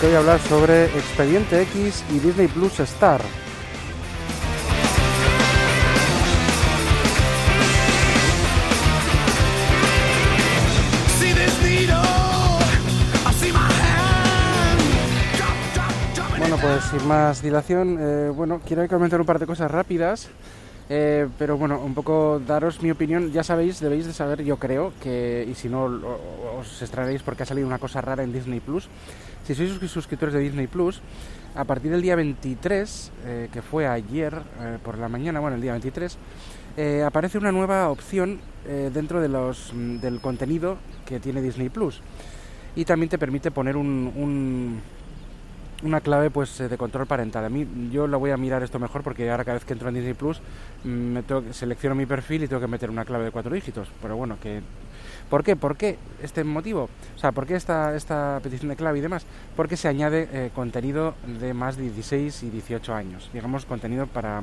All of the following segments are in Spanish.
Que voy a hablar sobre Expediente X y Disney Plus Star. Bueno, pues sin más dilación, eh, bueno, quiero comentar un par de cosas rápidas. Eh, pero bueno, un poco daros mi opinión. Ya sabéis, debéis de saber, yo creo, que, y si no os extraeréis porque ha salido una cosa rara en Disney Plus. Si sois suscriptores de Disney Plus, a partir del día 23, eh, que fue ayer eh, por la mañana, bueno, el día 23, aparece una nueva opción dentro de los, mm, del contenido que tiene Disney Plus. Y también te permite poner un una clave pues eh, de control parental. A mí yo lo voy a mirar esto mejor porque ahora cada vez que entro en Disney Plus mm, me tengo, selecciono mi perfil y tengo que meter una clave de cuatro dígitos. Pero bueno, que ¿por qué? ¿Por qué este motivo? O sea, ¿por qué esta, esta petición de clave y demás? Porque se añade eh, contenido de más de 16 y 18 años. Digamos contenido para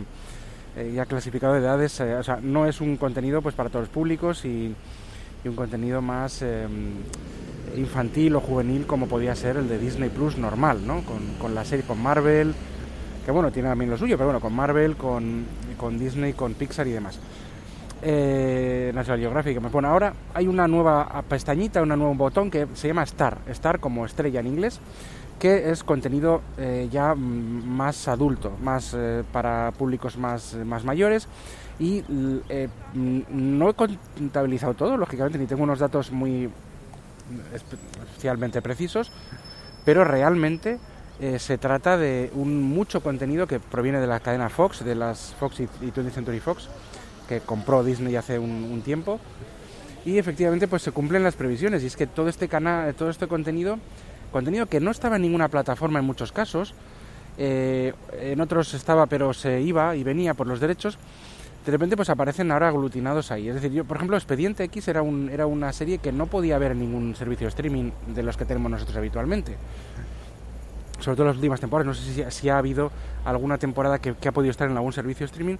eh, ya clasificado de edades, o sea, no es un contenido pues para todos los públicos y, y un contenido más em, infantil o juvenil como podía ser el de Disney Plus normal, ¿no? Con, la serie, con Marvel, que bueno, tiene también lo suyo, pero bueno, con Marvel, con, con Disney, con Pixar y demás. Eh, National Geographic. Ahora hay una nueva pestañita, un nuevo botón que se llama Star, Star como estrella en inglés, que es contenido eh, ya más adulto, más eh, para públicos más, más mayores. Y eh, no he contabilizado todo, lógicamente, ni tengo unos datos muy especialmente precisos, pero realmente eh, se trata de un mucho contenido que proviene de la cadena Fox, de las Fox y, 20th Century Fox, que compró Disney hace un, tiempo. Y efectivamente pues se cumplen las previsiones y es que todo este canal, todo este contenido, contenido que no estaba en ninguna plataforma en muchos casos, eh, en otros estaba pero se iba y venía por los derechos, de repente pues aparecen ahora aglutinados ahí. Es decir, yo, por ejemplo, Expediente X era, un, era una serie que no podía ver en ningún servicio de streaming de los que tenemos nosotros habitualmente. Sobre todo en las últimas temporadas. No sé si, ha habido alguna temporada que, ha podido estar en algún servicio de streaming,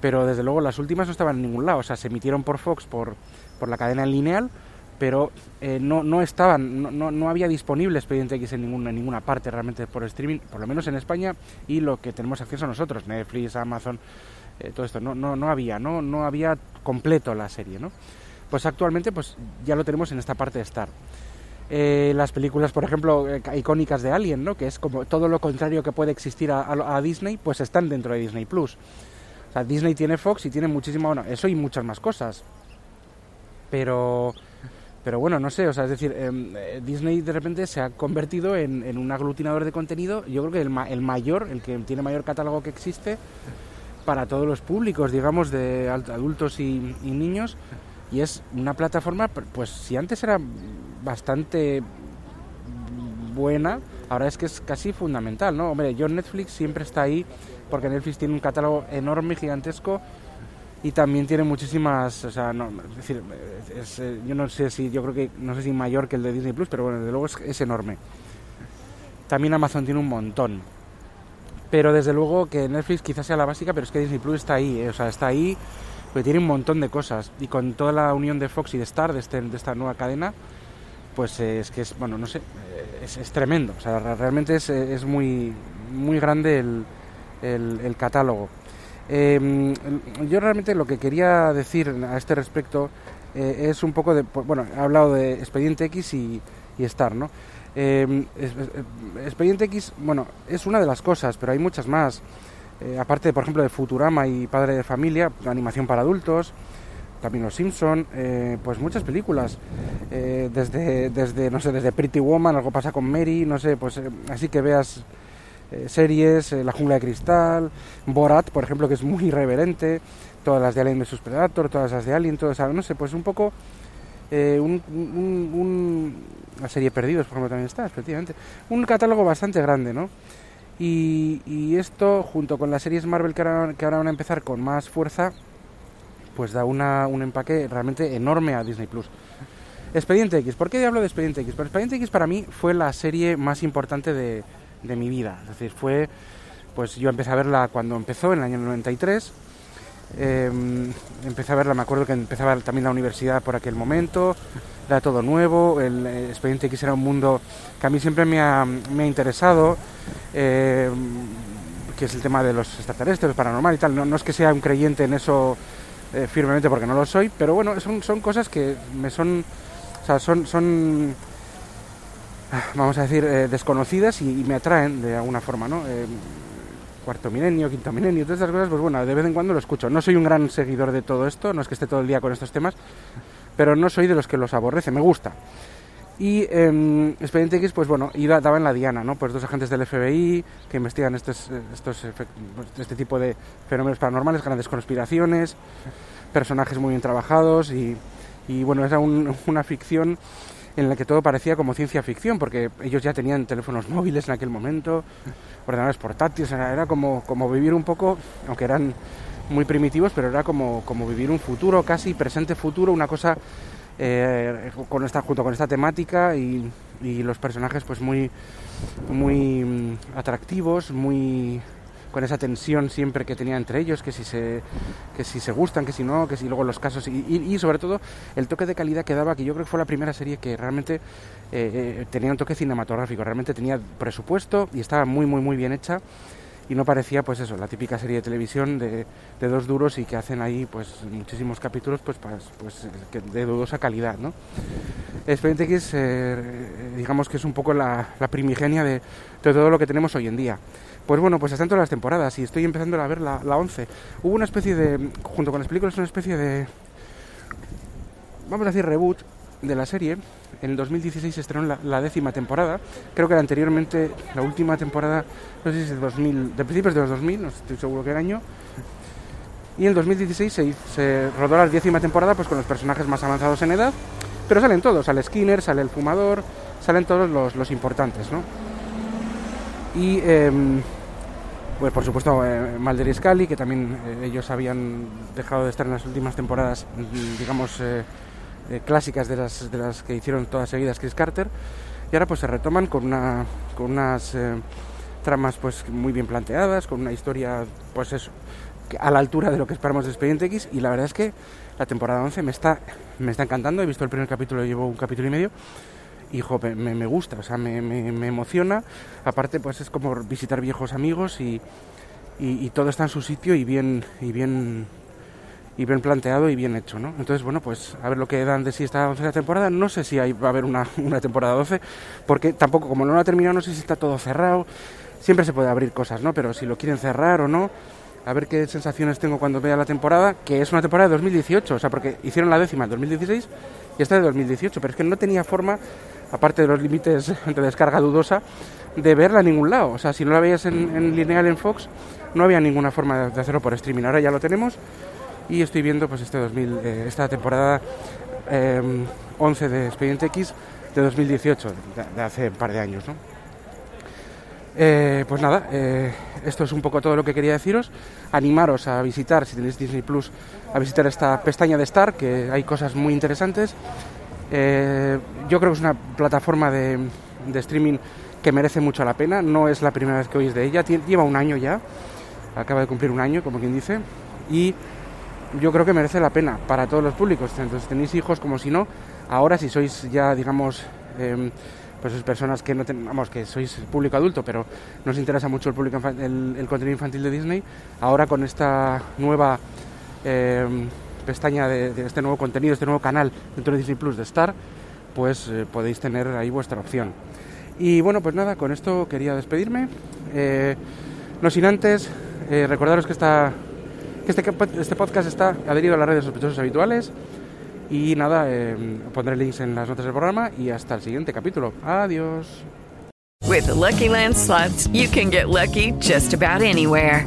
pero desde luego las últimas no estaban en ningún lado. O sea, se emitieron por Fox, por, por la cadena lineal, pero eh, no, no estaban, no, no, había disponible Expediente X en ninguna, en ninguna parte realmente por streaming, por lo menos en España, y lo que tenemos acceso nosotros, Netflix, Amazon, eh, todo esto, no, no, no había, ¿no? no había completo la serie, ¿no? Pues actualmente pues ya lo tenemos en esta parte de Star. Eh, las películas, por ejemplo, eh, icónicas de Alien, ¿no? que es como todo lo contrario que puede existir a, Disney, pues están dentro de Disney Plus. O sea, Disney tiene Fox y tiene muchísimo, bueno, eso y muchas más cosas. Pero, pero bueno, no sé, o sea, es decir, em, Disney de repente se ha convertido en, un aglutinador de contenido, yo creo que el, el mayor, el que tiene mayor catálogo que existe, para todos los públicos, digamos, de adultos y, niños. Y es una plataforma, pues si antes era bastante buena, ahora es que es casi fundamental, ¿no? Hombre, yo Netflix siempre está ahí porque Netflix tiene un catálogo enorme, gigantesco y también tiene muchísimas, o sea, no, es decir, eh, yo no sé si, yo creo que, no sé si mayor que el de Disney Plus, pero bueno, desde luego es, es enorme. También Amazon tiene un montón. Pero desde luego que Netflix quizás sea la básica, pero es que Disney Plus está ahí, eh, o sea, está ahí porque tiene un montón de cosas. Y con toda la unión de Fox y de Star, de, este, de esta nueva cadena, pues es que es, bueno, no sé, es, es tremendo. O sea, realmente es, es muy, muy grande el, el, catálogo. Eh, yo realmente lo que quería decir a este respecto eh, es un poco de, pues, bueno, he hablado de Expediente X y, y Star, ¿no? Eh, Expediente X, bueno, es una de las cosas, pero hay muchas más. Eh, aparte, por ejemplo, de Futurama y Padre de Familia, animación para adultos, también Los Simpson, eh, pues muchas películas, eh, desde, desde, no sé, desde Pretty Woman, algo pasa con Mary, no sé, pues así que veas series, La jungla de cristal, Borat, por ejemplo, que es muy irreverente, todas las de Alien vs Predator, todas las de Alien, todas, no sé, pues un poco eh, un, un, un, la serie Perdidos, por ejemplo, también está, efectivamente, un catálogo bastante grande, ¿no? Y, y esto, junto con las series Marvel que ahora, que ahora van a empezar con más fuerza, pues da una, un empaque realmente enorme a Disney Plus. Expediente X, ¿por qué hablo de Expediente X? Pues Expediente X para mí fue la serie más importante de, de mi vida. Es decir, fue, pues yo empecé a verla cuando empezó, en el año 93. Eh, empecé a verla, me acuerdo que empezaba también la universidad por aquel momento, era todo nuevo, el, el Expediente X era un mundo que a mí siempre me ha, me ha interesado, eh, que es el tema de los extraterrestres, paranormal y tal. No, no, es que sea un creyente en eso eh, firmemente porque no lo soy, pero bueno, son, son cosas que me son, o sea, son, son vamos a decir, eh, desconocidas y, y, me atraen de alguna forma, ¿no? Eh, cuarto milenio, quinto milenio, todas estas cosas, pues bueno, de vez en cuando lo escucho. No soy un gran seguidor de todo esto, no es que esté todo el día con estos temas, pero no soy de los que los aborrece, me gusta. Y eh, Expediente X, pues bueno, iba, daba en la diana, ¿no? Pues dos agentes del FBI que investigan estos, estos este tipo de fenómenos paranormales, grandes conspiraciones, personajes muy bien trabajados y, y bueno, era un, una ficción en la que todo parecía como ciencia ficción, porque ellos ya tenían teléfonos móviles en aquel momento, ordenadores portátiles, era, como, como vivir un poco, aunque eran muy primitivos, pero era como, como vivir un futuro, casi presente futuro, una cosa eh, con esta, junto con esta temática y, y, los personajes pues muy, muy atractivos, muy con esa tensión siempre que tenía entre ellos, que si se, que si se gustan, que si no, que si luego los casos, y, sobre todo el toque de calidad que daba, que yo creo que fue la primera serie que realmente eh, eh, tenía un toque cinematográfico, realmente tenía presupuesto y estaba muy, muy, muy bien hecha y no parecía pues eso, la típica serie de televisión de, de dos duros y que hacen ahí pues muchísimos capítulos pues, pues de dudosa calidad, ¿no? Expediente X eh, digamos que es un poco la, la primigenia de, de todo lo que tenemos hoy en día. Pues bueno, pues están todas las temporadas y estoy empezando a ver la, la 11. Hubo una especie de, junto con las películas, una especie de, vamos a decir, reboot de la serie. En el 2016 se estrenó la, décima temporada. Creo que anteriormente, la última temporada, no sé si es de 2000, de principios de los 2000, no estoy seguro qué año. Y en el 2016 se, rodó la décima temporada pues con los personajes más avanzados en edad. Pero salen todos, sale Skinner, sale el fumador, salen todos los, los importantes, ¿no? Y eh, pues por supuesto eh, Mulder y Scully, que también eh, ellos habían dejado de estar en las últimas temporadas, digamos, eh, eh, clásicas de las, de las que hicieron todas seguidas Chris Carter, y ahora pues se retoman con, una, con unas eh, tramas pues muy bien planteadas, con una historia pues eso, a la altura de lo que esperamos de Expediente X, y la verdad es que la temporada 11 me está, me está encantando, he visto el primer capítulo, llevo un capítulo y medio, y jo, me, me, gusta, o sea, me, me, me, emociona. Aparte, pues es como visitar viejos amigos y, y, todo está en su sitio y bien, y bien, y bien planteado y bien hecho, ¿no? Entonces, bueno, pues a ver lo que dan de sí esta once temporada. No sé si hay, va a haber una, una temporada 12, porque tampoco, como no lo ha terminado, no sé si está todo cerrado. Siempre se puede abrir cosas, ¿no? Pero si lo quieren cerrar o no, a ver qué sensaciones tengo cuando vea la temporada, que es una temporada de 2018, o sea, porque hicieron la décima en 2016 y esta de 2018, pero es que no tenía forma aparte de los límites de descarga dudosa, de verla en ningún lado. O sea, si no la veías en, en lineal en Fox, no había ninguna forma de hacerlo por streaming. Ahora ya lo tenemos y estoy viendo pues este 2000, eh, esta temporada eh, 11 de Expediente X de 2018, de, hace un par de años, ¿no? Eh, pues nada, eh, esto es un poco todo lo que quería deciros. Animaros a visitar, si tenéis Disney Plus, a visitar esta pestaña de Star, que hay cosas muy interesantes. Eh, yo creo que es una plataforma de, streaming que merece mucho la pena. No es la primera vez que oís de ella. Lleva un año ya. Acaba de cumplir un año, como quien dice. Y yo creo que merece la pena para todos los públicos. Entonces tenéis hijos como si no. Ahora si sois ya, digamos, eh, pues personas que no tenemos que sois público adulto, pero no os interesa mucho el, público el, contenido infantil de Disney, ahora con esta nueva eh, pestaña de, de, este nuevo contenido, este nuevo canal dentro de Disney Plus de Star, pues eh, podéis tener ahí vuestra opción. Y bueno, pues nada, con esto quería despedirme. Eh, no sin antes eh, recordaros que, esta, que este, este, podcast está adherido a las redes sospechosos habituales. Y nada, eh, pondré links en las notas del programa y hasta el siguiente capítulo. Adiós. With the Lucky Land slots, you can get lucky just about anywhere.